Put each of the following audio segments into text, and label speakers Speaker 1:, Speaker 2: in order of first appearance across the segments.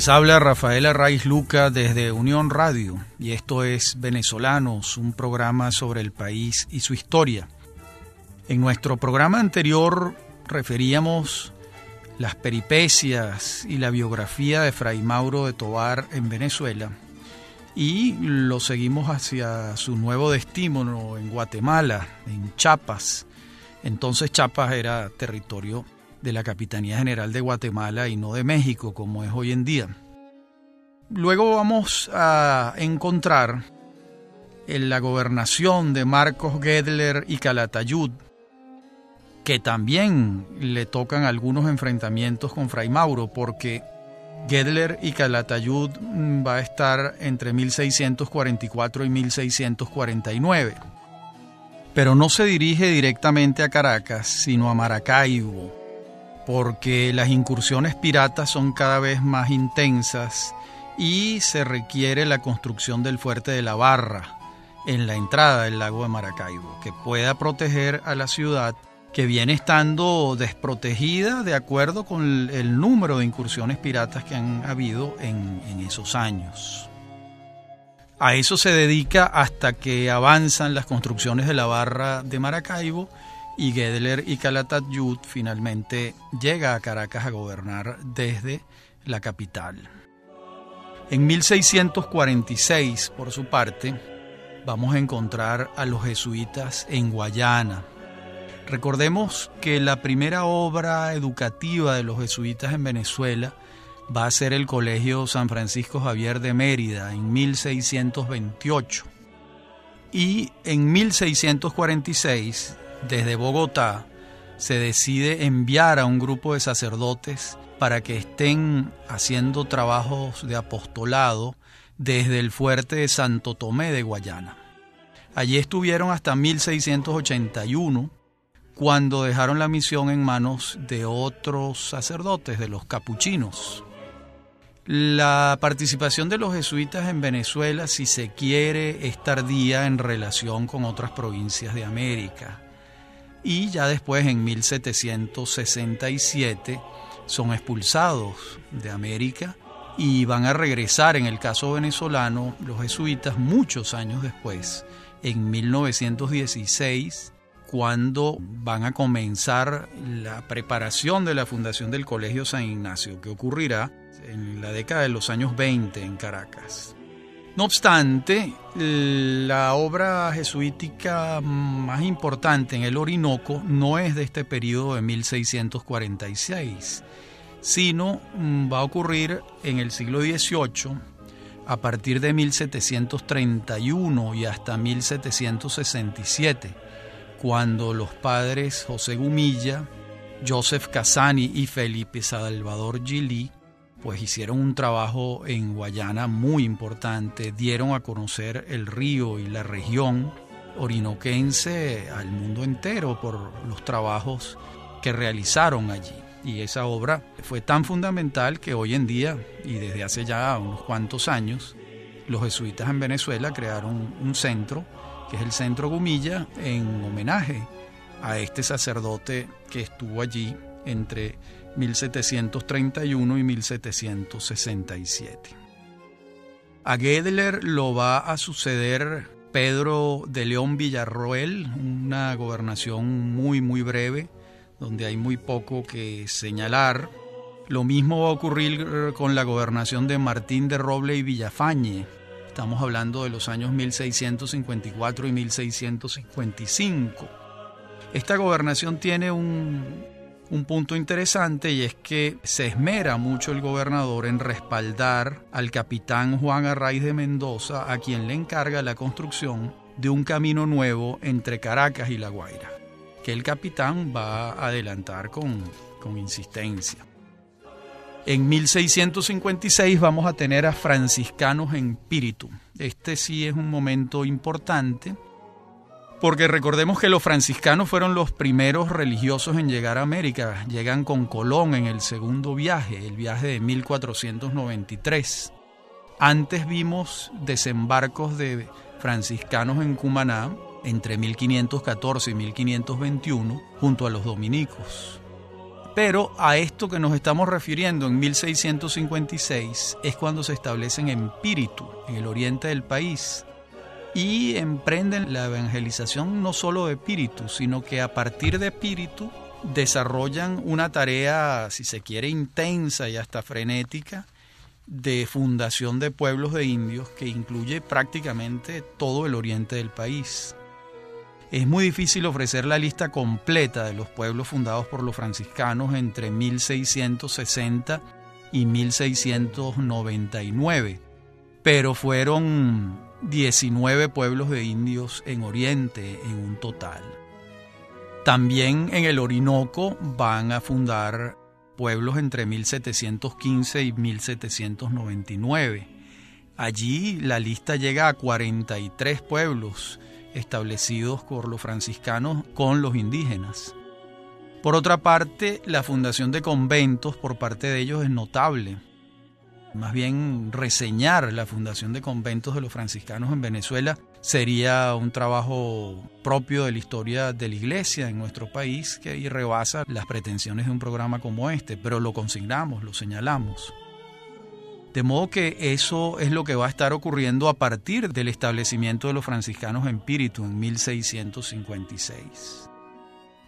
Speaker 1: Les habla Rafael Arraiz Luca desde Unión Radio y esto es Venezolanos, un programa sobre el país y su historia. En nuestro programa anterior referíamos las peripecias y la biografía de Fray Mauro de Tobar en Venezuela y lo seguimos hacia su nuevo destino en Guatemala, en Chiapas. Entonces Chiapas era territorio de la Capitanía General de Guatemala y no de México como es hoy en día. Luego vamos a encontrar en la gobernación de Marcos Gedler y Calatayud, que también le tocan algunos enfrentamientos con Fray Mauro, porque Gedler y Calatayud mm, va a estar entre 1644 y 1649. Pero no se dirige directamente a Caracas, sino a Maracaibo, porque las incursiones piratas son cada vez más intensas y se requiere la construcción del fuerte de la Barra en la entrada del lago de Maracaibo, que pueda proteger a la ciudad que viene estando desprotegida de acuerdo con el número de incursiones piratas que han habido en, en esos años. A eso se dedica hasta que avanzan las construcciones de la barra de Maracaibo y Gedler y Calatayud finalmente llega a Caracas a gobernar desde la capital. En 1646, por su parte, vamos a encontrar a los jesuitas en Guayana. Recordemos que la primera obra educativa de los jesuitas en Venezuela va a ser el Colegio San Francisco Javier de Mérida en 1628. Y en 1646, desde Bogotá, se decide enviar a un grupo de sacerdotes para que estén haciendo trabajos de apostolado desde el fuerte de Santo Tomé de Guayana. Allí estuvieron hasta 1681, cuando dejaron la misión en manos de otros sacerdotes, de los capuchinos. La participación de los jesuitas en Venezuela, si se quiere, es tardía en relación con otras provincias de América. Y ya después, en 1767, son expulsados de América y van a regresar, en el caso venezolano, los jesuitas muchos años después, en 1916, cuando van a comenzar la preparación de la fundación del Colegio San Ignacio, que ocurrirá en la década de los años 20 en Caracas. No obstante, la obra jesuítica más importante en el Orinoco no es de este periodo de 1646, sino mm, va a ocurrir en el siglo XVIII, a partir de 1731 y hasta 1767, cuando los padres José Gumilla, Joseph Casani y Felipe Salvador Gili pues hicieron un trabajo en Guayana muy importante, dieron a conocer el río y la región orinoquense al mundo entero por los trabajos que realizaron allí. Y esa obra fue tan fundamental que hoy en día, y desde hace ya unos cuantos años, los jesuitas en Venezuela crearon un centro, que es el Centro Gumilla, en homenaje a este sacerdote que estuvo allí entre 1731 y 1767. A Gedler lo va a suceder Pedro de León Villarroel, una gobernación muy muy breve, donde hay muy poco que señalar. Lo mismo va a ocurrir con la gobernación de Martín de Roble y Villafañe. Estamos hablando de los años 1654 y 1655. Esta gobernación tiene un, un punto interesante y es que se esmera mucho el gobernador en respaldar al capitán Juan Arraiz de Mendoza, a quien le encarga la construcción de un camino nuevo entre Caracas y La Guaira, que el capitán va a adelantar con, con insistencia. En 1656 vamos a tener a franciscanos en Píritu. Este sí es un momento importante porque recordemos que los franciscanos fueron los primeros religiosos en llegar a América. Llegan con Colón en el segundo viaje, el viaje de 1493. Antes vimos desembarcos de franciscanos en Cumaná entre 1514 y 1521 junto a los dominicos. Pero a esto que nos estamos refiriendo en 1656 es cuando se establecen en Píritu, en el oriente del país, y emprenden la evangelización no solo de Píritu, sino que a partir de Píritu desarrollan una tarea, si se quiere, intensa y hasta frenética de fundación de pueblos de indios que incluye prácticamente todo el oriente del país. Es muy difícil ofrecer la lista completa de los pueblos fundados por los franciscanos entre 1660 y 1699, pero fueron 19 pueblos de indios en Oriente en un total. También en el Orinoco van a fundar pueblos entre 1715 y 1799. Allí la lista llega a 43 pueblos establecidos por los franciscanos con los indígenas. Por otra parte, la fundación de conventos por parte de ellos es notable. Más bien reseñar la fundación de conventos de los franciscanos en Venezuela sería un trabajo propio de la historia de la iglesia en nuestro país que rebasa las pretensiones de un programa como este, pero lo consignamos, lo señalamos. De modo que eso es lo que va a estar ocurriendo a partir del establecimiento de los franciscanos en Píritu en 1656.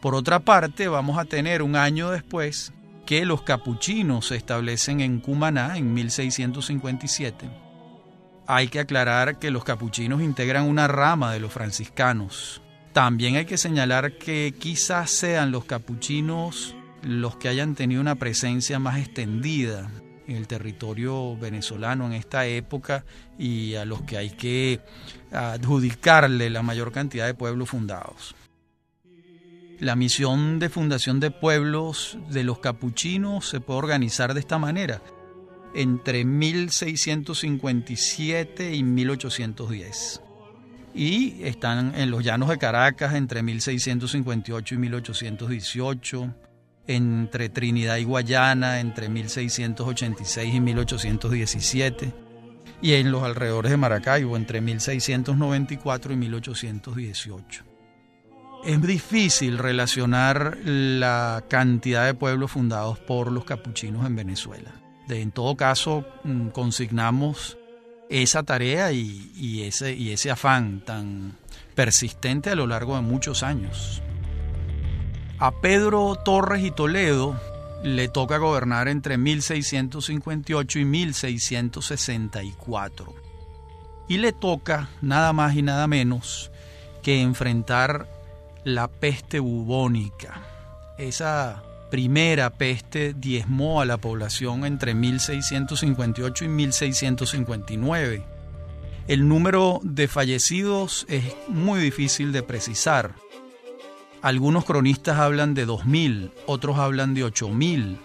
Speaker 1: Por otra parte, vamos a tener un año después que los capuchinos se establecen en Cumaná en 1657. Hay que aclarar que los capuchinos integran una rama de los franciscanos. También hay que señalar que quizás sean los capuchinos los que hayan tenido una presencia más extendida en el territorio venezolano en esta época y a los que hay que adjudicarle la mayor cantidad de pueblos fundados. La misión de fundación de pueblos de los capuchinos se puede organizar de esta manera, entre 1657 y 1810. Y están en los llanos de Caracas entre 1658 y 1818, entre Trinidad y Guayana entre 1686 y 1817 y en los alrededores de Maracaibo entre 1694 y 1818. Es difícil relacionar la cantidad de pueblos fundados por los capuchinos en Venezuela. De, en todo caso, mm, consignamos esa tarea y, ese, y ese afán tan persistente a lo largo de muchos años. A Pedro Torres y Toledo le toca gobernar entre 1658 y 1664. Y le toca nada más y nada menos que enfrentar la peste bubónica. Esa primera peste diezmó a la población entre 1658 y 1659. El número de fallecidos es muy difícil de precisar. Algunos cronistas hablan de 2.000, otros hablan de 8.000.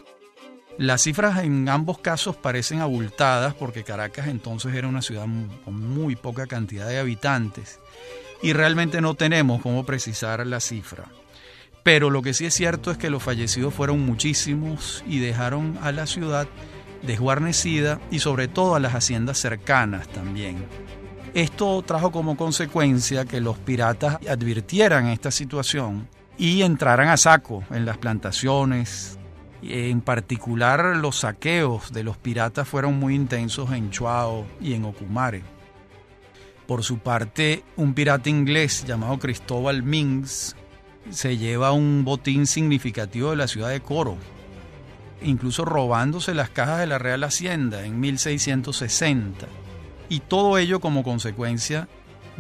Speaker 1: Las cifras en ambos casos parecen abultadas porque Caracas entonces era una ciudad con muy poca cantidad de habitantes y realmente no tenemos cómo precisar la cifra. Pero lo que sí es cierto es que los fallecidos fueron muchísimos y dejaron a la ciudad desguarnecida y sobre todo a las haciendas cercanas también. Esto trajo como consecuencia que los piratas advirtieran esta situación y entraran a saco en las plantaciones. En particular los saqueos de los piratas fueron muy intensos en Chuao y en Ocumare. Por su parte, un pirata inglés llamado Cristóbal Mings se lleva un botín significativo de la ciudad de Coro, incluso robándose las cajas de la Real Hacienda en 1660 y todo ello como consecuencia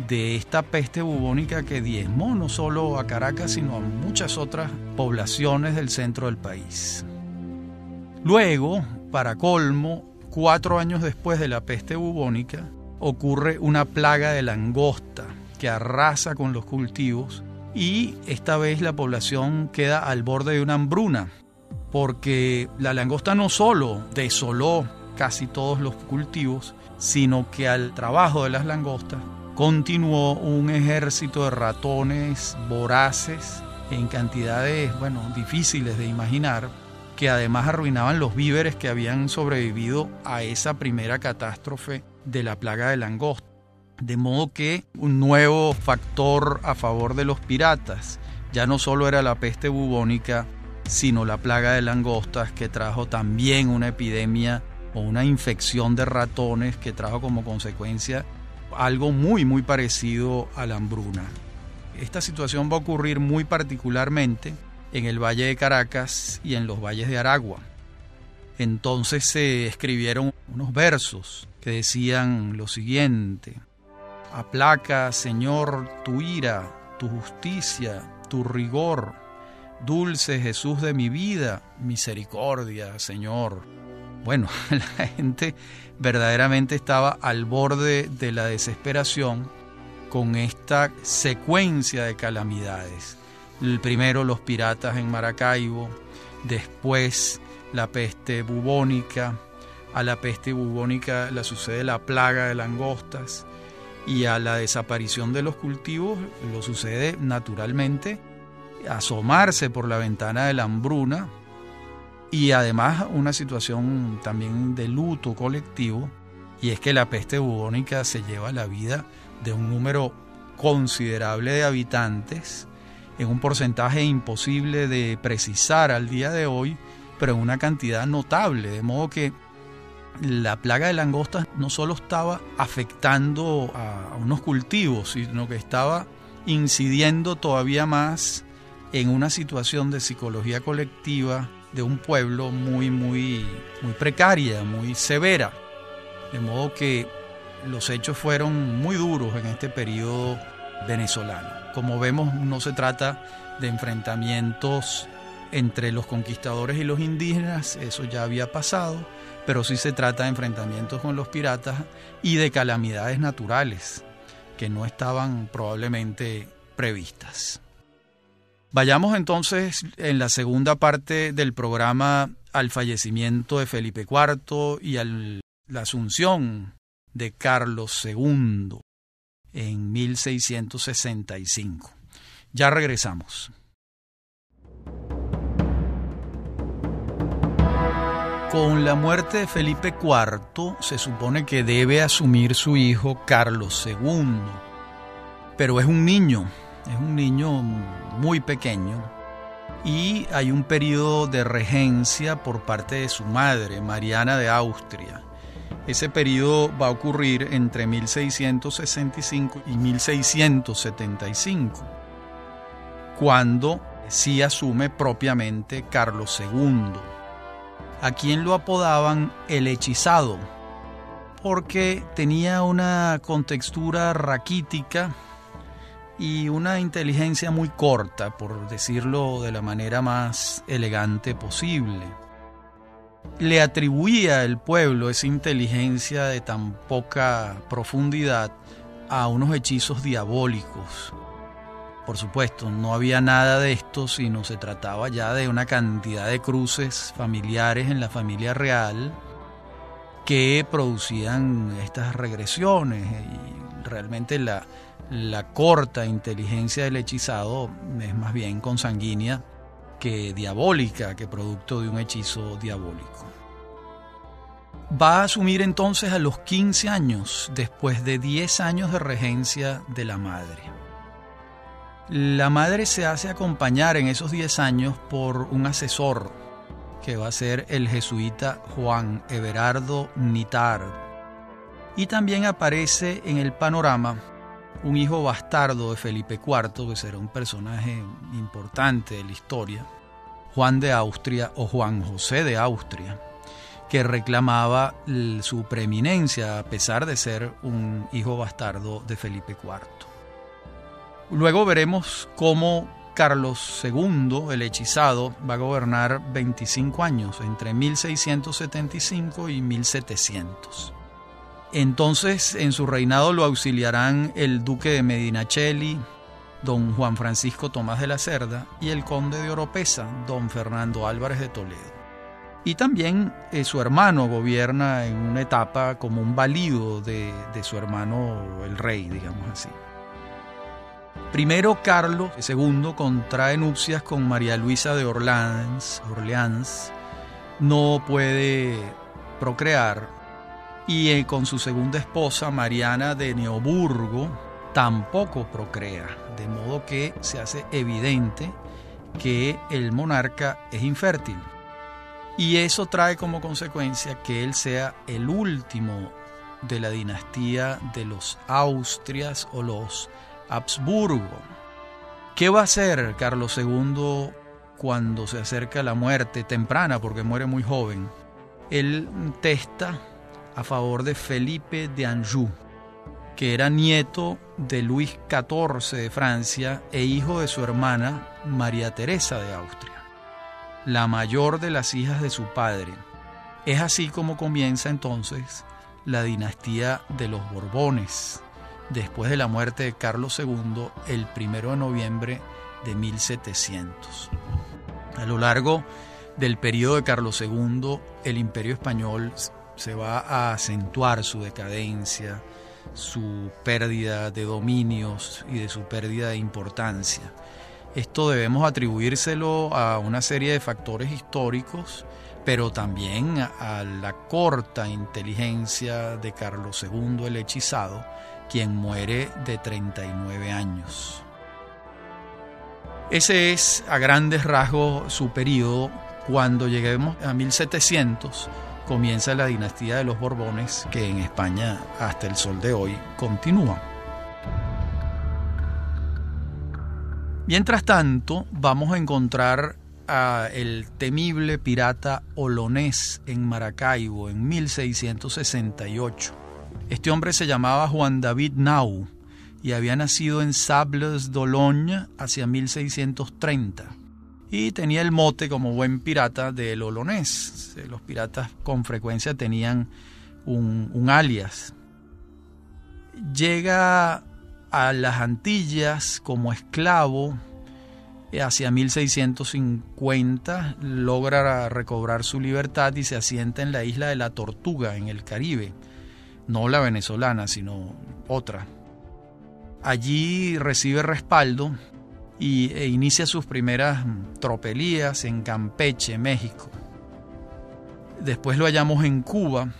Speaker 1: de esta peste bubónica que diezmó no solo a Caracas, sino a muchas otras poblaciones del centro del país. Luego, para colmo, cuatro años después de la peste bubónica, ocurre una plaga de langosta que arrasa con los cultivos y esta vez la población queda al borde de una hambruna, porque la langosta no solo desoló casi todos los cultivos, sino que al trabajo de las langostas continuó un ejército de ratones voraces en cantidades, bueno, difíciles de imaginar, que además arruinaban los víveres que habían sobrevivido a esa primera catástrofe de la plaga de langosta. De modo que un nuevo factor a favor de los piratas ya no solo era la peste bubónica, sino la plaga de langostas que trajo también una epidemia o una infección de ratones que trajo como consecuencia algo muy muy parecido a la hambruna. Esta situación va a ocurrir muy particularmente en el Valle de Caracas y en los valles de Aragua. Entonces se escribieron unos versos que decían lo siguiente, aplaca, Señor, tu ira, tu justicia, tu rigor, dulce Jesús de mi vida, misericordia, Señor. Bueno, la gente verdaderamente estaba al borde de la desesperación con esta secuencia de calamidades. Primero los piratas en Maracaibo, después la peste bubónica, a la peste bubónica la sucede la plaga de langostas y a la desaparición de los cultivos lo sucede naturalmente asomarse por la ventana de la hambruna y además una situación también de luto colectivo y es que la peste bubónica se lleva la vida de un número considerable de habitantes en un porcentaje imposible de precisar al día de hoy, pero en una cantidad notable, de modo que la plaga de langostas no solo estaba afectando a unos cultivos, sino que estaba incidiendo todavía más en una situación de psicología colectiva de un pueblo muy, muy, muy precaria, muy severa. De modo que los hechos fueron muy duros en este periodo venezolano. Como vemos, no se trata de enfrentamientos entre los conquistadores y los indígenas, eso ya había pasado, pero sí se trata de enfrentamientos con los piratas y de calamidades naturales que no estaban probablemente previstas. Vayamos entonces en la segunda parte del programa al fallecimiento de Felipe IV y a la asunción de Carlos II en 1665. Ya regresamos. Con la muerte de Felipe IV se supone que debe asumir su hijo Carlos II, pero es un niño es un niño muy pequeño. Y hay un periodo de regencia por parte de su madre, Mariana de Austria. Ese periodo va a ocurrir entre 1665 y 1675, cuando sí asume propiamente Carlos II, a quien lo apodaban el hechizado, porque tenía una contextura raquítica y una inteligencia muy corta, por decirlo de la manera más elegante posible. Le atribuía el pueblo esa inteligencia de tan poca profundidad a unos hechizos diabólicos. Por supuesto, no había nada de esto, sino se trataba ya de una cantidad de cruces familiares en la familia real que producían estas regresiones y realmente la, la corta inteligencia del hechizado es más bien consanguínea que diabólica, que producto de un hechizo diabólico. Va a asumir entonces a los 15 años, después de 10 años de regencia de la madre. La madre se hace acompañar en esos 10 años por un asesor, que va a ser el jesuita Juan Everardo Nitar. Y también aparece en el panorama un hijo bastardo de Felipe IV, que será un personaje importante de la historia, Juan de Austria o Juan José de Austria, que reclamaba su preeminencia a pesar de ser un hijo bastardo de Felipe IV. Luego veremos cómo Carlos II, el hechizado, va a gobernar 25 años, entre 1675 y 1700. Entonces en su reinado lo auxiliarán el duque de Medinaceli, don Juan Francisco Tomás de la Cerda, y el conde de Oropesa, don Fernando Álvarez de Toledo. Y también eh, su hermano gobierna en una etapa como un valido de, de su hermano el rey, digamos así. Primero Carlos. II contrae nupcias con María Luisa de Orleans, Orleans. No puede procrear. Y eh, con su segunda esposa, Mariana de Neoburgo, tampoco procrea, de modo que se hace evidente que el monarca es infértil. Y eso trae como consecuencia que él sea el último de la dinastía de los Austrias o los Habsburgo. ¿Qué va a hacer Carlos II cuando se acerca la muerte temprana, porque muere muy joven? Él testa a favor de Felipe de Anjou, que era nieto de Luis XIV de Francia e hijo de su hermana María Teresa de Austria, la mayor de las hijas de su padre. Es así como comienza entonces la dinastía de los Borbones, después de la muerte de Carlos II el 1 de noviembre de 1700. A lo largo del periodo de Carlos II, el imperio español se va a acentuar su decadencia, su pérdida de dominios y de su pérdida de importancia. Esto debemos atribuírselo a una serie de factores históricos, pero también a la corta inteligencia de Carlos II el hechizado, quien muere de 39 años. Ese es a grandes rasgos su periodo. Cuando lleguemos a 1700 comienza la dinastía de los Borbones que en España hasta el sol de hoy continúa. Mientras tanto, vamos a encontrar a el temible pirata Olonés en Maracaibo en 1668. Este hombre se llamaba Juan David Nau y había nacido en Sables d'Olonne hacia 1630 y tenía el mote como buen pirata del Olonés. Los piratas con frecuencia tenían un, un alias. Llega a las Antillas como esclavo hacia 1650 logra recobrar su libertad y se asienta en la isla de la Tortuga, en el Caribe, no la venezolana, sino otra. Allí recibe respaldo y, e inicia sus primeras tropelías en Campeche, México. Después lo hallamos en Cuba.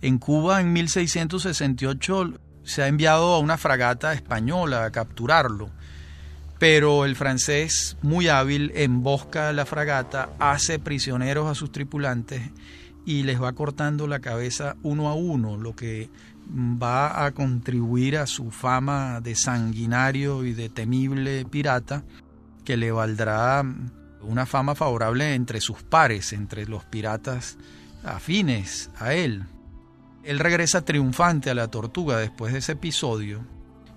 Speaker 1: En Cuba en 1668 se ha enviado a una fragata española a capturarlo pero el francés, muy hábil, embosca la fragata, hace prisioneros a sus tripulantes y les va cortando la cabeza uno a uno, lo que va a contribuir a su fama de sanguinario y de temible pirata, que le valdrá una fama favorable entre sus pares, entre los piratas afines a él. Él regresa triunfante a la tortuga después de ese episodio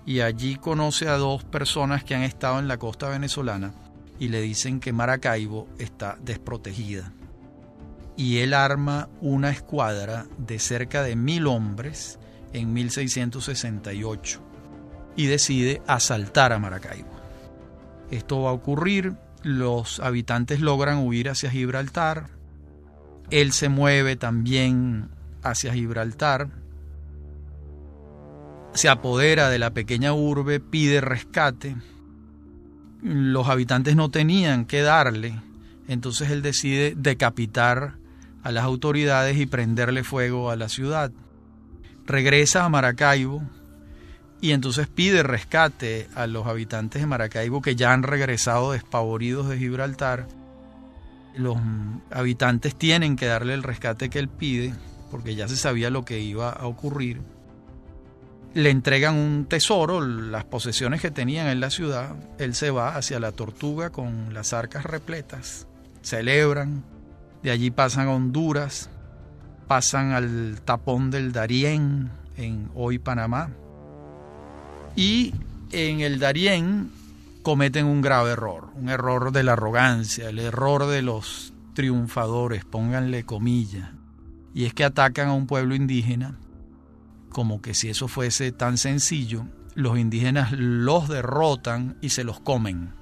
Speaker 1: y allí conoce a dos personas que han estado en la costa venezolana y le dicen que Maracaibo está desprotegida. Y él arma una escuadra de cerca de mil hombres en 1668 y decide asaltar a Maracaibo. Esto va a ocurrir, los habitantes logran huir hacia Gibraltar, él se mueve también hacia Gibraltar, se apodera de la pequeña urbe, pide rescate. Los habitantes no tenían que darle, entonces él decide decapitar a las autoridades y prenderle fuego a la ciudad. Regresa a Maracaibo y entonces pide rescate a los habitantes de Maracaibo que ya han regresado despavoridos de Gibraltar. Los habitantes tienen que darle el rescate que él pide porque ya se sabía lo que iba a ocurrir le entregan un tesoro, las posesiones que tenían en la ciudad, él se va hacia la tortuga con las arcas repletas, celebran, de allí pasan a Honduras, pasan al tapón del Darién en hoy Panamá, y en el Darién cometen un grave error, un error de la arrogancia, el error de los triunfadores, pónganle comillas, y es que atacan a un pueblo indígena como que si eso fuese tan sencillo, los indígenas los derrotan y se los comen,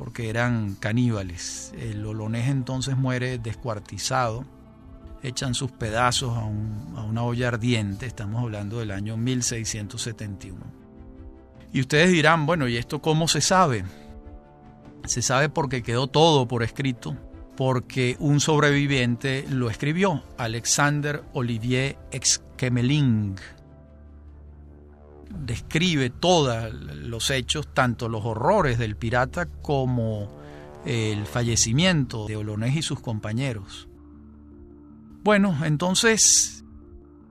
Speaker 1: porque eran caníbales. El olonés entonces muere descuartizado, echan sus pedazos a, una olla ardiente, estamos hablando del año 1671. Y ustedes dirán, bueno, ¿y esto cómo se sabe? Se sabe porque quedó todo por escrito, porque un sobreviviente lo escribió, Alexander Olivier Exquemeling. Describe todos los hechos, tanto los horrores del pirata como el fallecimiento de Olonés y sus compañeros. Bueno, entonces,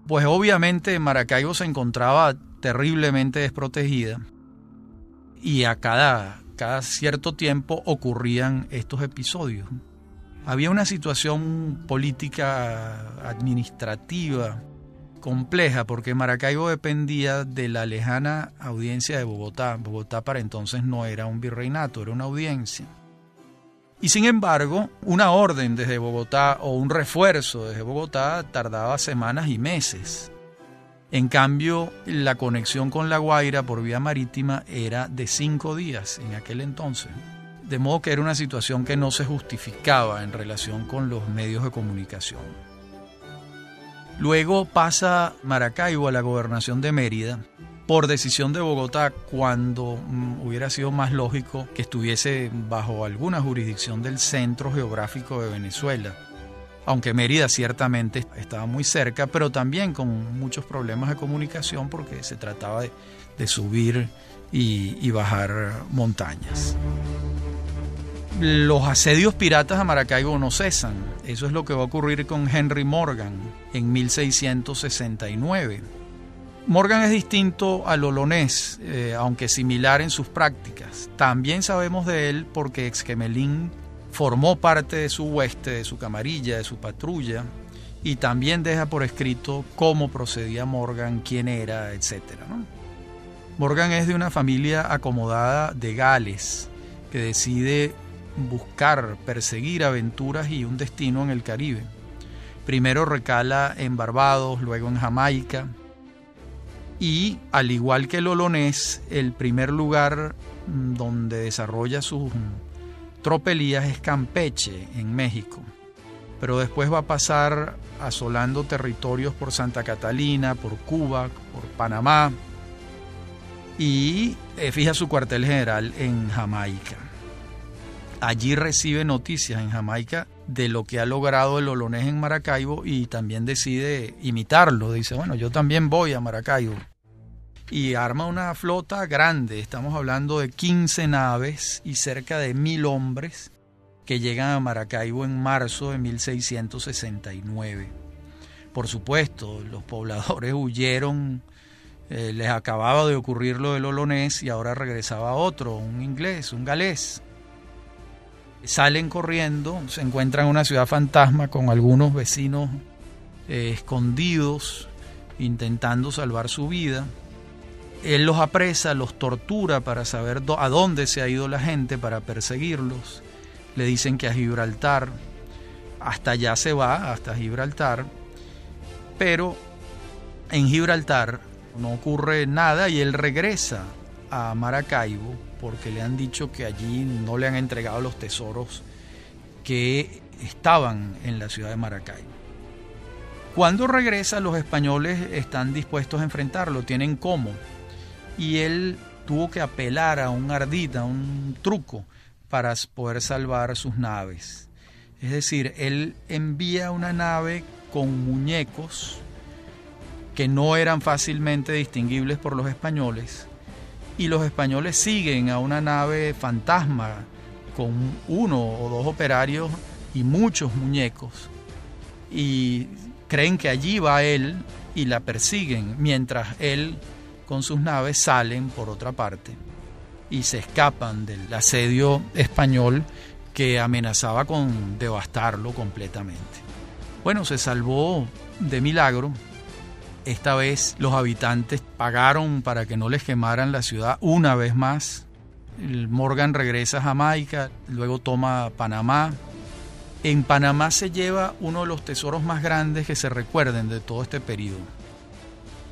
Speaker 1: pues obviamente Maracaibo se encontraba terriblemente desprotegida y a cada, cada cierto tiempo ocurrían estos episodios. Había una situación política administrativa compleja porque Maracaibo dependía de la lejana audiencia de Bogotá. Bogotá para entonces no era un virreinato, era una audiencia. Y sin embargo, una orden desde Bogotá o un refuerzo desde Bogotá tardaba semanas y meses. En cambio, la conexión con La Guaira por vía marítima era de cinco días en aquel entonces. De modo que era una situación que no se justificaba en relación con los medios de comunicación. Luego pasa Maracaibo a la gobernación de Mérida por decisión de Bogotá cuando mm, hubiera sido más lógico que estuviese bajo alguna jurisdicción del centro geográfico de Venezuela. Aunque Mérida ciertamente estaba muy cerca, pero también con muchos problemas de comunicación porque se trataba de, subir y, bajar montañas. Los asedios piratas a Maracaibo no cesan. Eso es lo que va a ocurrir con Henry Morgan en 1669 Morgan es distinto al olonés, eh, aunque similar en sus prácticas. También sabemos de él porque Exquemelín formó parte de su hueste, de su camarilla, de su patrulla, y también deja por escrito cómo procedía Morgan, quién era, etc. Morgan es de una familia acomodada de Gales, que decide buscar, perseguir aventuras y un destino en el Caribe. Primero recala en Barbados, luego en Jamaica, y al igual que el olonés, el primer lugar mm, donde desarrolla sus tropelías es Campeche, en México. Pero después va a pasar asolando territorios por Santa Catalina, por Cuba, por Panamá y eh, fija su cuartel general en Jamaica. Allí recibe noticias en Jamaica de lo que ha logrado el olonés en Maracaibo y también decide imitarlo. Dice, bueno, yo también voy a Maracaibo y arma una flota grande. Estamos hablando de 15 naves y cerca de mil hombres que llegan a Maracaibo en marzo de 1669. Por supuesto, los pobladores huyeron, eh, les acababa de ocurrir lo del olonés y ahora regresaba otro, un inglés, un galés. Salen corriendo, se encuentran en una ciudad fantasma con algunos vecinos eh, escondidos, intentando salvar su vida. Él los apresa, los tortura para saber a dónde se ha ido la gente, para perseguirlos. Le dicen que a Gibraltar, hasta allá se va, hasta Gibraltar, pero en Gibraltar no ocurre nada y él regresa a Maracaibo porque le han dicho que allí no le han entregado los tesoros que estaban en la ciudad de Maracaibo. Cuando regresa los españoles están dispuestos a enfrentarlo, tienen cómo y él tuvo que apelar a un ardita, a un truco, para poder salvar sus naves. Es decir, él envía una nave con muñecos que no eran fácilmente distinguibles por los españoles, y los españoles siguen a una nave fantasma con uno o dos operarios y muchos muñecos, y creen que allí va él y la persiguen, mientras él con sus naves salen por otra parte y se escapan del asedio español que amenazaba con devastarlo completamente. Bueno, se salvó de milagro. Esta vez los habitantes pagaron para que no les quemaran la ciudad una vez más. Morgan regresa a Jamaica, luego toma Panamá. En Panamá se lleva uno de los tesoros más grandes que se recuerden de todo este periodo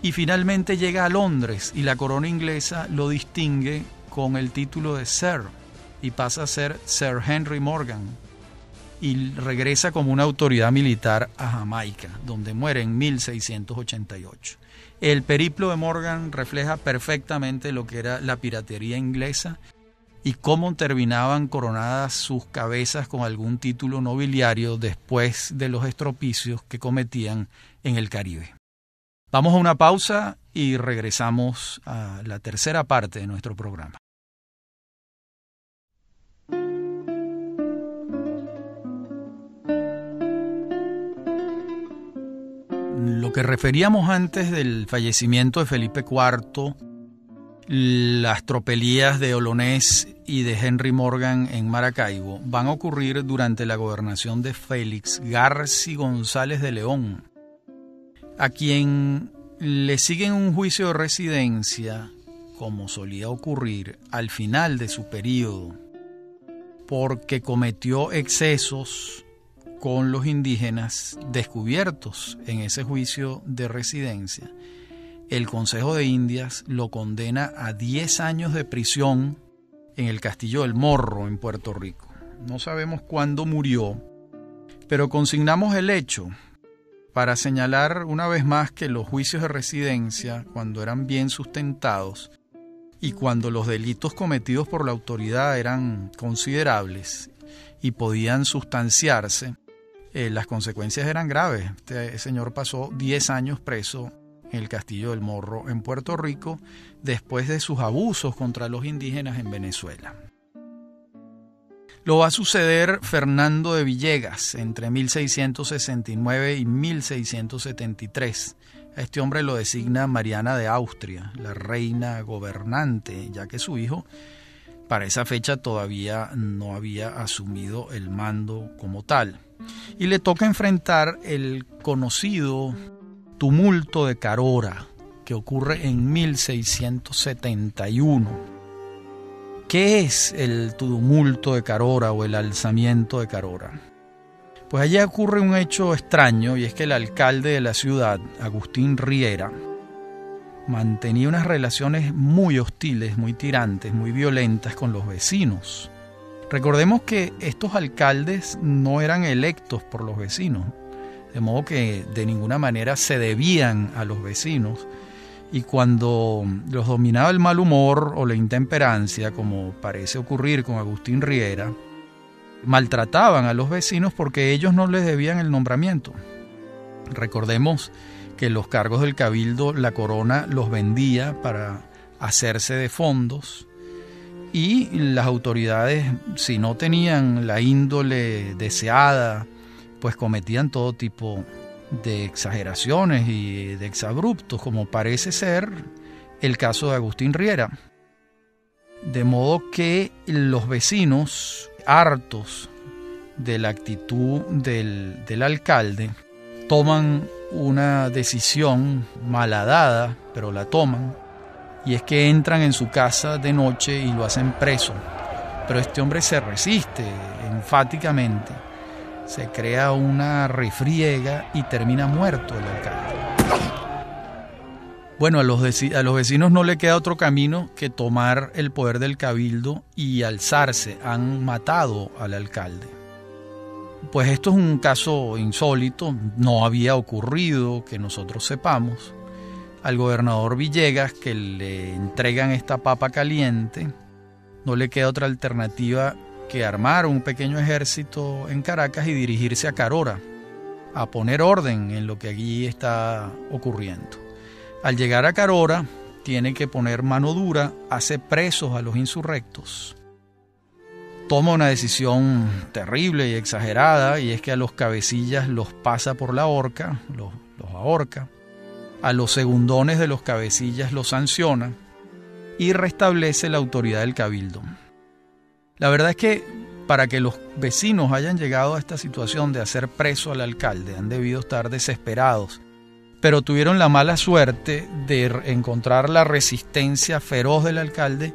Speaker 1: y finalmente llega a Londres y la corona inglesa lo distingue con el título de Sir y pasa a ser Sir Henry Morgan y regresa como una autoridad militar a Jamaica, donde muere en 1688. El periplo de Morgan refleja perfectamente lo que era la piratería inglesa y cómo terminaban coronadas sus cabezas con algún título nobiliario después de los estropicios que cometían en el Caribe. Vamos a una pausa y regresamos a la tercera parte de nuestro programa. Lo que referíamos antes del fallecimiento de Felipe IV, las tropelías de Olonés y de Henry Morgan en Maracaibo van a ocurrir durante la gobernación de Félix Garci González de León, a quien le siguen un juicio de residencia, como solía ocurrir al final de su periodo, porque cometió excesos con los indígenas descubiertos en ese juicio de residencia. El Consejo de Indias lo condena a 10 años de prisión en el Castillo del Morro, en Puerto Rico. No sabemos cuándo murió, pero consignamos el hecho para señalar una vez más que los juicios de residencia, cuando eran bien sustentados y cuando los delitos cometidos por la autoridad eran considerables y podían sustanciarse, eh, las consecuencias eran graves. Este señor pasó 10 años preso en el Castillo del Morro en Puerto Rico después de sus abusos contra los indígenas en Venezuela. Lo va a suceder Fernando de Villegas entre 1669 y 1673. A este hombre lo designa Mariana de Austria, la reina gobernante, ya que su hijo para esa fecha todavía no había asumido el mando como tal. Y le toca enfrentar el conocido tumulto de Carora, que ocurre en 1671 ¿Qué es el tumulto de Carora o el alzamiento de Carora? Pues allí ocurre un hecho extraño y es que el alcalde de la ciudad, Agustín Riera, mantenía unas relaciones muy hostiles, muy tirantes, muy violentas con los vecinos. Recordemos que estos alcaldes no eran electos por los vecinos, de modo que de ninguna manera se debían a los vecinos, y cuando los dominaba el mal humor o la intemperancia, como parece ocurrir con Agustín Riera, maltrataban a los vecinos porque ellos no les debían el nombramiento. Recordemos que los cargos del cabildo la corona los vendía para hacerse de fondos y las autoridades si no tenían la índole deseada pues cometían todo tipo de exageraciones y de exabruptos, como parece ser el caso de Agustín Riera. De modo que los vecinos, hartos de la actitud del, del alcalde, toman una decisión malhadada, pero la toman, y es que entran en su casa de noche y lo hacen preso. Pero este hombre se resiste enfáticamente se crea una refriega y termina muerto el alcalde. Bueno, a los, a los vecinos no le queda otro camino que tomar el poder del cabildo y alzarse. Han matado al alcalde. Pues esto es un caso insólito, no había ocurrido que nosotros sepamos. Al gobernador Villegas, que le entregan esta papa caliente, no le queda otra alternativa que armar un pequeño ejército en Caracas y dirigirse a Carora, a poner orden en lo que allí está ocurriendo. Al llegar a Carora, tiene que poner mano dura, hace presos a los insurrectos. Toma una decisión terrible y exagerada, y es que a los cabecillas los pasa por la horca, los, los ahorca, a los segundones de los cabecillas los sanciona y restablece la autoridad del cabildo. La verdad es que para que los vecinos hayan llegado a esta situación de hacer preso al alcalde, han debido estar desesperados, pero tuvieron la mala suerte de encontrar la resistencia feroz del alcalde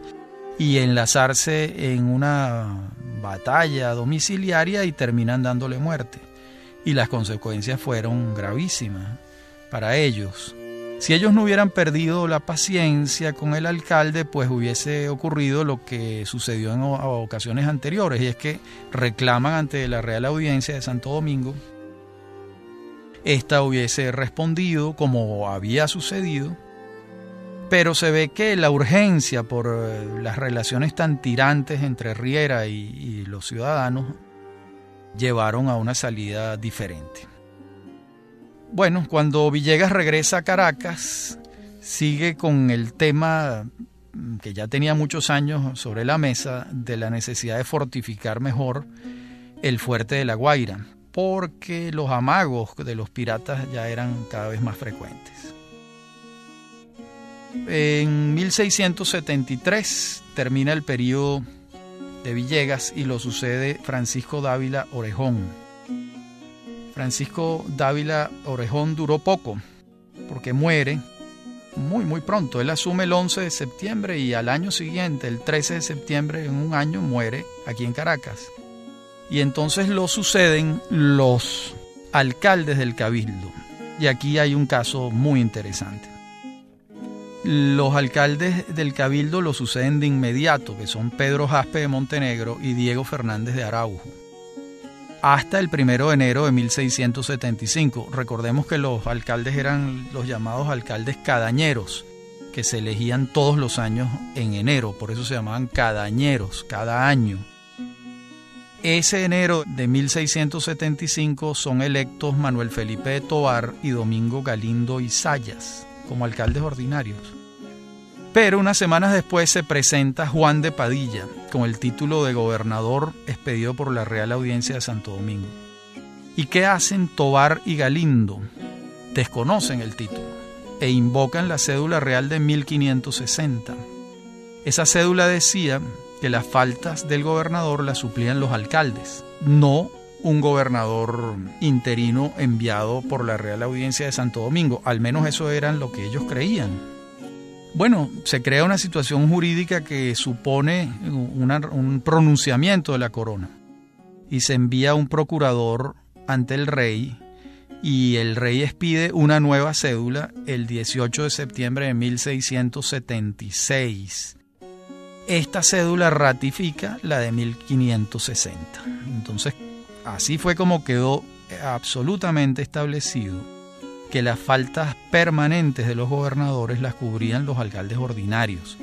Speaker 1: y enlazarse en una batalla domiciliaria y terminan dándole muerte. Y las consecuencias fueron gravísimas para ellos. Si ellos no hubieran perdido la paciencia con el alcalde, pues hubiese ocurrido lo que sucedió en ocasiones anteriores, y es que reclaman ante la Real Audiencia de Santo Domingo. Esta hubiese respondido como había sucedido, pero se ve que la urgencia por eh, las relaciones tan tirantes entre Riera y, y los ciudadanos llevaron a una salida diferente. Bueno, cuando Villegas regresa a Caracas, sigue con el tema que ya tenía muchos años sobre la mesa de la necesidad de fortificar mejor el fuerte de La Guaira. porque los amagos de los piratas ya eran cada vez más frecuentes. En 1673 termina el periodo de Villegas y lo sucede Francisco Dávila Orejón. Francisco Dávila Orejón duró poco porque muere muy muy pronto. Él asume el 11 de septiembre y al año siguiente, el 13 de septiembre, en un año muere aquí en Caracas. Y entonces lo suceden los alcaldes del cabildo. Y aquí hay un caso muy interesante. Los alcaldes del Cabildo lo suceden de inmediato, que son Pedro Jaspe de Montenegro y Diego Fernández de Araujo, hasta el primero de enero de 1675. Recordemos que los alcaldes eran los llamados alcaldes cadañeros, que se elegían todos los años en enero, por eso se llamaban cadañeros, cada año. Ese enero de 1675 son electos Manuel Felipe de Tobar y Domingo Galindo y Sayas como alcaldes ordinarios. Pero unas semanas después se presenta Juan de Padilla con el título de gobernador expedido por la Real Audiencia de Santo Domingo. ¿Y qué hacen Tobar y Galindo? Desconocen el título e invocan la cédula real de 1560. Esa cédula decía que las faltas del gobernador las suplían los alcaldes, no un gobernador interino enviado por la Real Audiencia de Santo Domingo. Al menos eso eran lo que ellos creían. Bueno, se crea una situación jurídica que supone un pronunciamiento de la corona y se envía un procurador ante el rey y el rey expide una nueva cédula el 18 de septiembre de 1676. Esta cédula ratifica la de 1560. Entonces Así fue como quedó absolutamente establecido que las faltas permanentes de los gobernadores las cubrían los alcaldes ordinarios,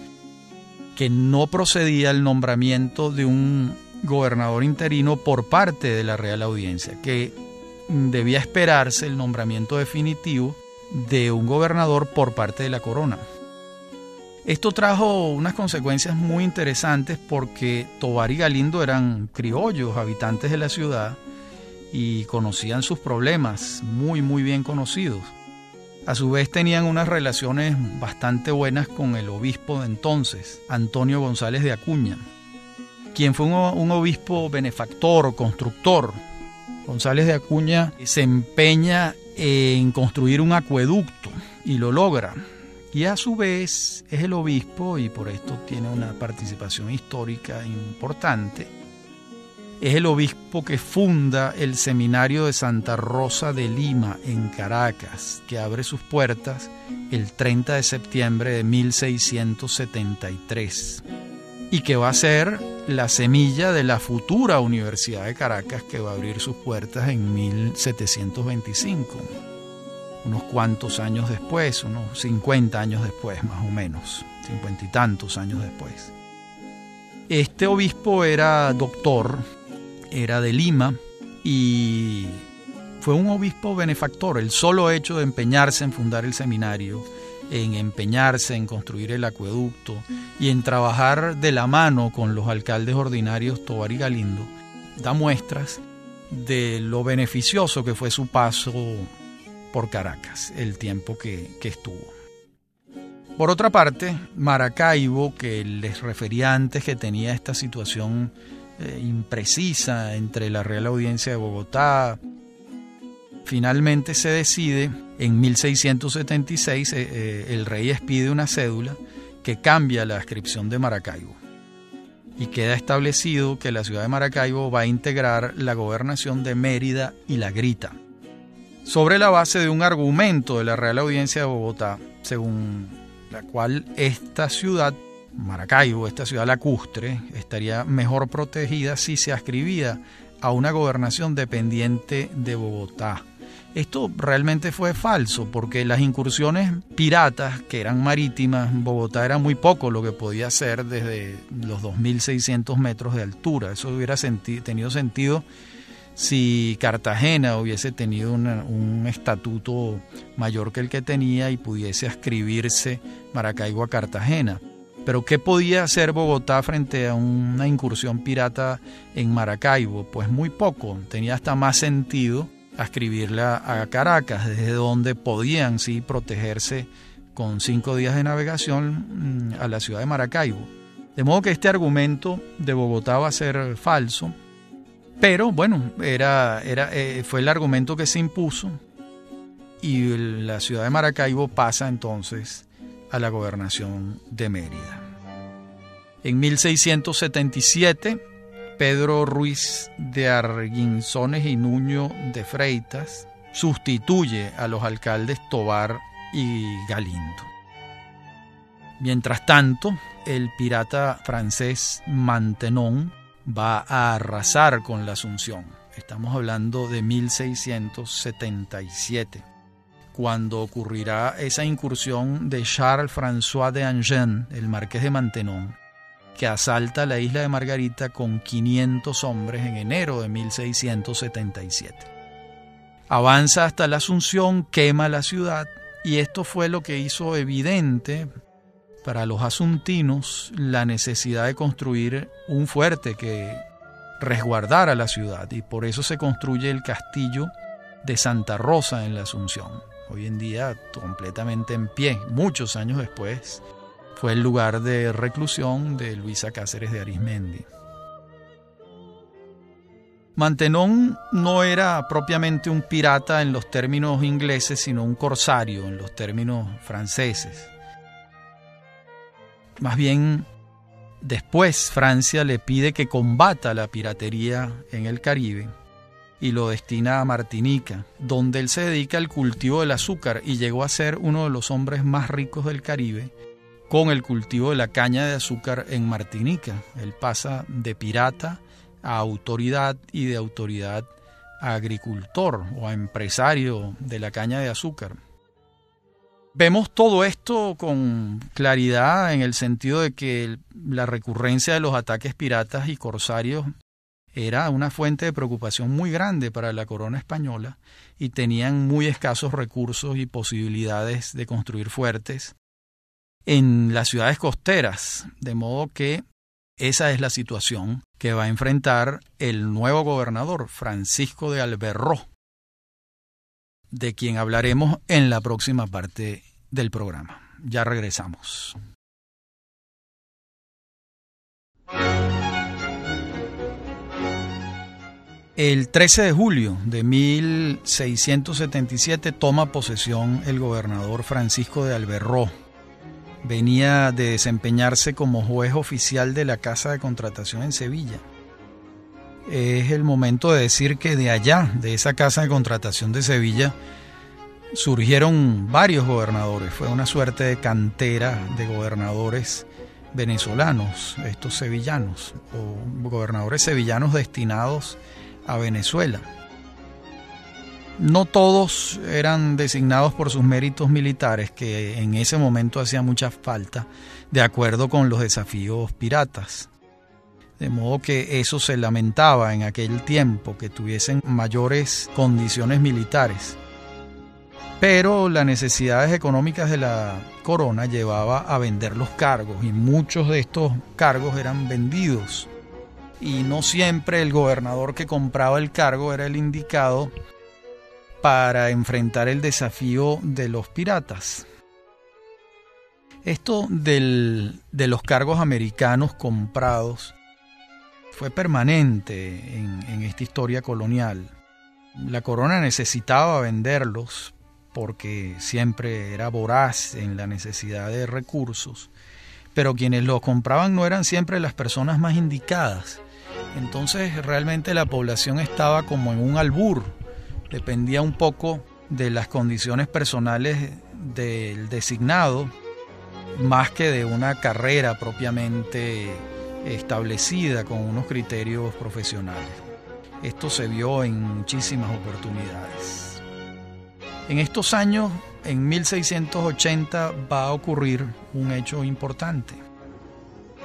Speaker 1: que no procedía el nombramiento de un gobernador interino por parte de la Real Audiencia, que debía esperarse el nombramiento definitivo de un gobernador por parte de la corona. Esto trajo unas consecuencias muy interesantes porque Tobar y Galindo eran criollos, habitantes de la ciudad, y conocían sus problemas, muy, muy bien conocidos. A su vez tenían unas relaciones bastante buenas con el obispo de entonces, Antonio González de Acuña, quien fue un, obispo benefactor, constructor. González de Acuña se empeña en construir un acueducto y lo logra y a su vez es el obispo, y por esto tiene una participación histórica importante, es el obispo que funda el seminario de Santa Rosa de Lima en Caracas, que abre sus puertas el 30 de septiembre de 1673 y que va a ser la semilla de la futura Universidad de Caracas que va a abrir sus puertas en 1725 unos cuantos años después, unos 50 años después más o menos, cincuenta y tantos años después. Este obispo era doctor, era de Lima y fue un obispo benefactor. El solo hecho de empeñarse en fundar el seminario, en empeñarse en construir el acueducto y en trabajar de la mano con los alcaldes ordinarios Tobar y Galindo, da muestras de lo beneficioso que fue su paso por Caracas el tiempo que, estuvo. Por otra parte, Maracaibo, que les refería antes que tenía esta situación eh, imprecisa entre la Real Audiencia de Bogotá, finalmente se decide, en 1676 eh, eh, el rey expide una cédula que cambia la inscripción de Maracaibo. Y queda establecido que la ciudad de Maracaibo va a integrar la gobernación de Mérida y La Grita. Sobre la base de un argumento de la Real Audiencia de Bogotá, según la cual esta ciudad, Maracaibo, esta ciudad lacustre, estaría mejor protegida si se ascribía a una gobernación dependiente de Bogotá. Esto realmente fue falso porque las incursiones piratas que eran marítimas, Bogotá era muy poco lo que podía hacer desde los 2.600 metros de altura. Eso hubiera tenido sentido si Cartagena hubiese tenido un estatuto mayor que el que tenía y pudiese ascribirse Maracaibo a Cartagena. Pero ¿qué podía hacer Bogotá frente a una incursión pirata en Maracaibo? Pues muy poco, tenía hasta más sentido escribirla a Caracas, desde donde podían sí protegerse con cinco días de navegación mm, a la ciudad de Maracaibo. De modo que este argumento de Bogotá va a ser falso, pero bueno, era, era, eh, fue el argumento que se impuso y la ciudad de Maracaibo pasa entonces a la gobernación de Mérida. En 1677, Pedro Ruiz de Arguinzones y Nuño de Freitas sustituye a los alcaldes Tobar y Galindo. Mientras tanto, el pirata francés Mantenón va a arrasar con la Asunción. Estamos hablando de 1677 cuando ocurrirá esa incursión de Charles François de Angen, el marqués de Mantenón, que asalta la isla de Margarita con 500 hombres en enero de 1677. Avanza hasta la Asunción, quema la ciudad y esto fue lo que hizo evidente para los asuntinos la necesidad de construir un fuerte que resguardara la ciudad y por eso se construye el castillo de Santa Rosa en la Asunción hoy en día completamente en pie, muchos años después, fue el lugar de reclusión de Luisa Cáceres de Arismendi. Mantenón no era propiamente un pirata en los términos ingleses, sino un corsario en los términos franceses. Más bien, después Francia le pide que combata la piratería en el Caribe y lo destina a Martinica, donde él se dedica al cultivo del azúcar y llegó a ser uno de los hombres más ricos del Caribe con el cultivo de la caña de azúcar en Martinica. Él pasa de pirata a autoridad y de autoridad a agricultor o a empresario de la caña de azúcar. Vemos todo esto con claridad en el sentido de que la recurrencia de los ataques piratas y corsarios era una fuente de preocupación muy grande para la corona española y tenían muy escasos recursos y posibilidades de construir fuertes en las ciudades costeras, de modo que esa es la situación que va a enfrentar el nuevo gobernador, Francisco de Alberró, de quien hablaremos en la próxima parte del programa. Ya regresamos. El 13 de julio de 1677 toma posesión el gobernador Francisco de Alberró. Venía de desempeñarse como juez oficial de la Casa de Contratación en Sevilla. Es el momento de decir que de allá, de esa Casa de Contratación de Sevilla, surgieron varios gobernadores. Fue una suerte de cantera de gobernadores venezolanos, estos sevillanos, o gobernadores sevillanos destinados a Venezuela. No todos eran designados por sus méritos militares, que en ese momento hacía mucha falta, de acuerdo con los desafíos piratas. De modo que eso se lamentaba en aquel tiempo, que tuviesen mayores condiciones militares. Pero las necesidades económicas de la corona llevaba a vender los cargos y muchos de estos cargos eran vendidos y no siempre el gobernador que compraba el cargo era el indicado para enfrentar el desafío de los piratas. Esto de los cargos americanos comprados fue permanente en, en esta historia colonial. La corona necesitaba venderlos porque siempre era voraz en la necesidad de recursos, pero quienes los compraban no eran siempre las personas más indicadas entonces realmente la población estaba como en un albur, dependía un poco de las condiciones personales del designado, más que de una carrera propiamente establecida con unos criterios profesionales. Esto se vio en muchísimas oportunidades. En estos años, en 1680, va a ocurrir un hecho importante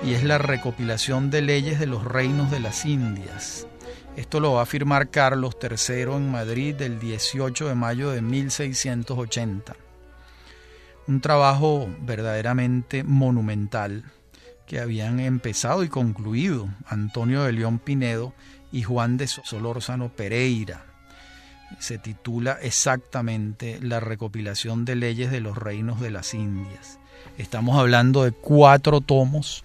Speaker 1: y es la recopilación de leyes de los reinos de las Indias. Esto lo va a firmar Carlos III en Madrid el 18 de mayo de 1680. Un trabajo verdaderamente monumental que habían empezado y concluido Antonio de León Pinedo y Juan de Solórzano Pereira. Se titula exactamente La recopilación de leyes de los reinos de las Indias. Estamos hablando de cuatro tomos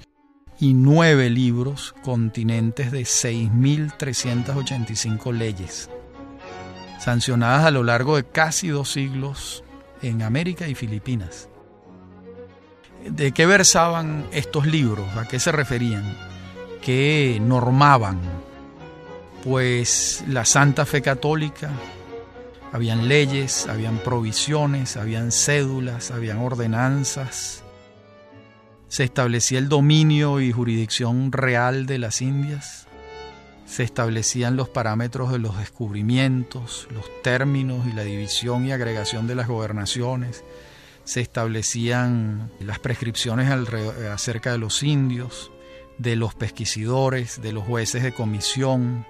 Speaker 1: y nueve libros continentes de 6.385 leyes, sancionadas a lo largo de casi dos siglos en América y Filipinas. ¿De qué versaban estos libros? ¿A qué se referían? ¿Qué normaban? Pues la Santa Fe Católica, habían leyes, habían provisiones, habían cédulas, habían ordenanzas. Se establecía el dominio y jurisdicción real de las Indias. Se establecían los parámetros de los descubrimientos, los términos y la división y agregación de las gobernaciones se establecían las prescripciones acerca de los indios, de los pesquisidores, de los jueces de comisión,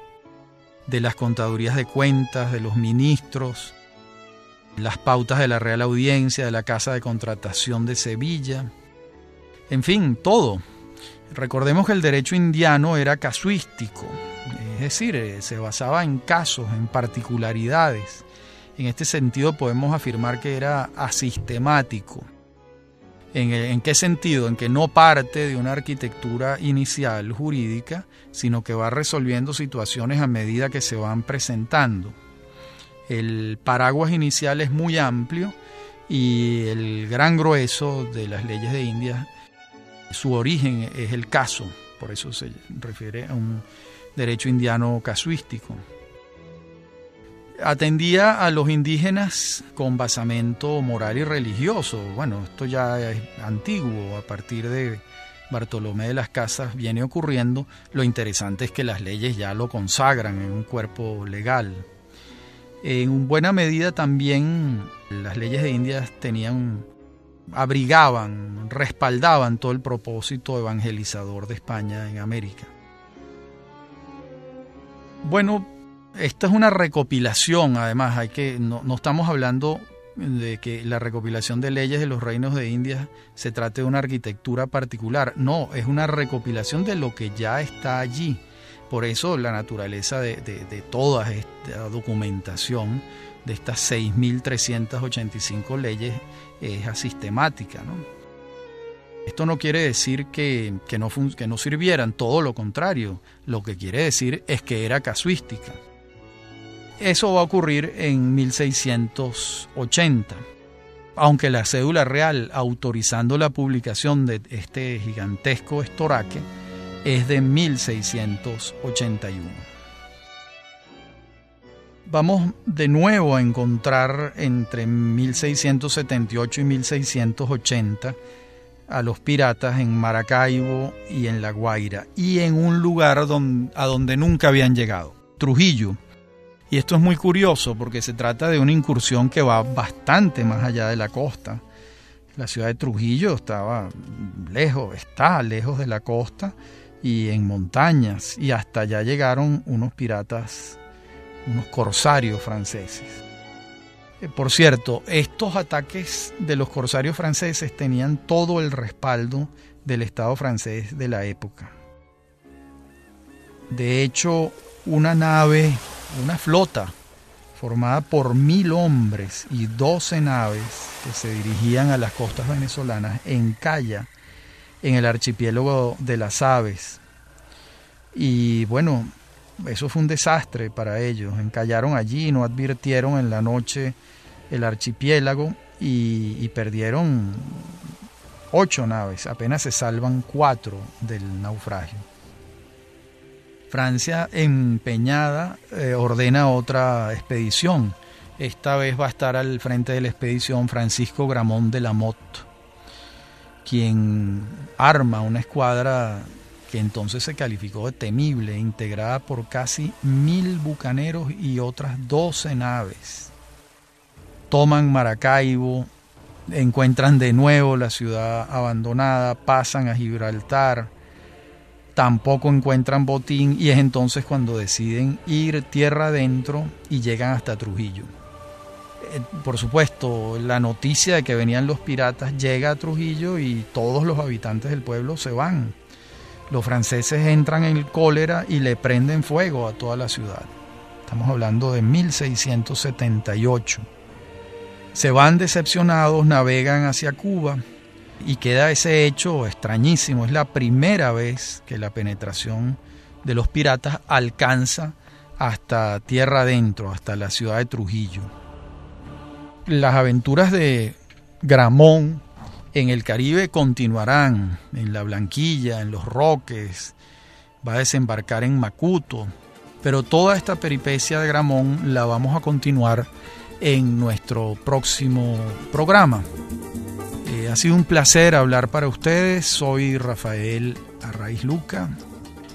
Speaker 1: de las contadurías de cuentas, de los ministros, las pautas de la Real Audiencia, de la Casa de Contratación de Sevilla, en fin, todo. Recordemos que el derecho indiano era casuístico, es decir, eh, se basaba en casos, en particularidades. En este sentido podemos afirmar que era asistemático. ¿En, qué sentido? En que no parte de una arquitectura inicial jurídica, sino que va resolviendo situaciones a medida que se van presentando. El paraguas inicial es muy amplio y el gran grueso de las leyes de India, su origen es el caso, por eso se refiere a un derecho indiano casuístico atendía a los indígenas con basamento moral y religioso. Bueno, esto ya es antiguo, a partir de Bartolomé de las Casas viene ocurriendo. Lo interesante es que las leyes ya lo consagran en un cuerpo legal. En buena medida también las leyes de India tenían abrigaban, respaldaban todo el propósito evangelizador de España en América. Bueno, esta es una recopilación, además, hay que, no, estamos hablando de que la recopilación de leyes de los reinos de India se trate de una arquitectura particular, no, es una recopilación de lo que ya está allí. Por eso la naturaleza de, de toda esta documentación, de estas 6.385 leyes, es asistemática. ¿no? Esto no quiere decir que, que, no, que no sirvieran, todo lo contrario, lo que quiere decir es que era casuística. Eso va a ocurrir en 1680. Aunque la cédula real autorizando la publicación de este gigantesco estoraque es de 1681. Vamos de nuevo a encontrar entre 1678 y 1680 a los piratas en Maracaibo y en La Guaira y en un lugar a donde nunca habían llegado, Trujillo y esto es muy curioso porque se trata de una incursión que va bastante más allá de la costa. La ciudad de Trujillo estaba lejos, está lejos de la costa y en montañas y hasta allá llegaron unos piratas, unos corsarios franceses. Eh, por cierto, estos ataques de los corsarios franceses tenían todo el respaldo del Estado francés de la época. De hecho, una nave una flota formada por mil hombres y doce naves que se dirigían a las costas venezolanas en Calla, en el archipiélago de las aves. Y bueno, eso fue un desastre para ellos. Encallaron allí, no advirtieron en la noche el archipiélago y, perdieron ocho naves. Apenas se salvan cuatro del naufragio. Francia, empeñada, eh, ordena otra expedición. Esta vez va a estar al frente de la expedición Francisco Gramont de la Motte, quien arma una escuadra que entonces se calificó de temible, integrada por casi mil bucaneros y otras doce naves. Toman Maracaibo, encuentran de nuevo la ciudad abandonada, pasan a Gibraltar, tampoco encuentran botín y es entonces cuando deciden ir tierra adentro y llegan hasta Trujillo. Eh, por supuesto, la noticia de que venían los piratas llega a Trujillo y todos los habitantes del pueblo se van. Los franceses entran en cólera y le prenden fuego a toda la ciudad. Estamos hablando de 1678. Se van decepcionados, navegan hacia Cuba y queda ese hecho extrañísimo. Es la primera vez que la penetración de los piratas alcanza hasta tierra adentro, hasta la ciudad de Trujillo. Las aventuras de Gramón en el Caribe continuarán, en la Blanquilla, en los Roques, va a desembarcar en Macuto, pero toda esta peripecia de Gramón la vamos a continuar en nuestro próximo programa. Eh, ha sido un placer hablar para ustedes, soy Rafael Arraiz Luca,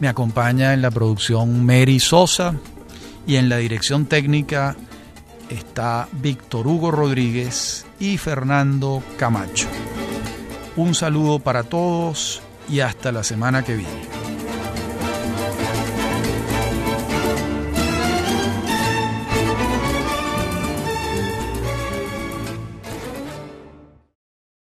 Speaker 1: me acompaña en la producción Mary Sosa y en la dirección técnica está Víctor Hugo Rodríguez y Fernando Camacho. Un saludo para todos y hasta la semana que viene.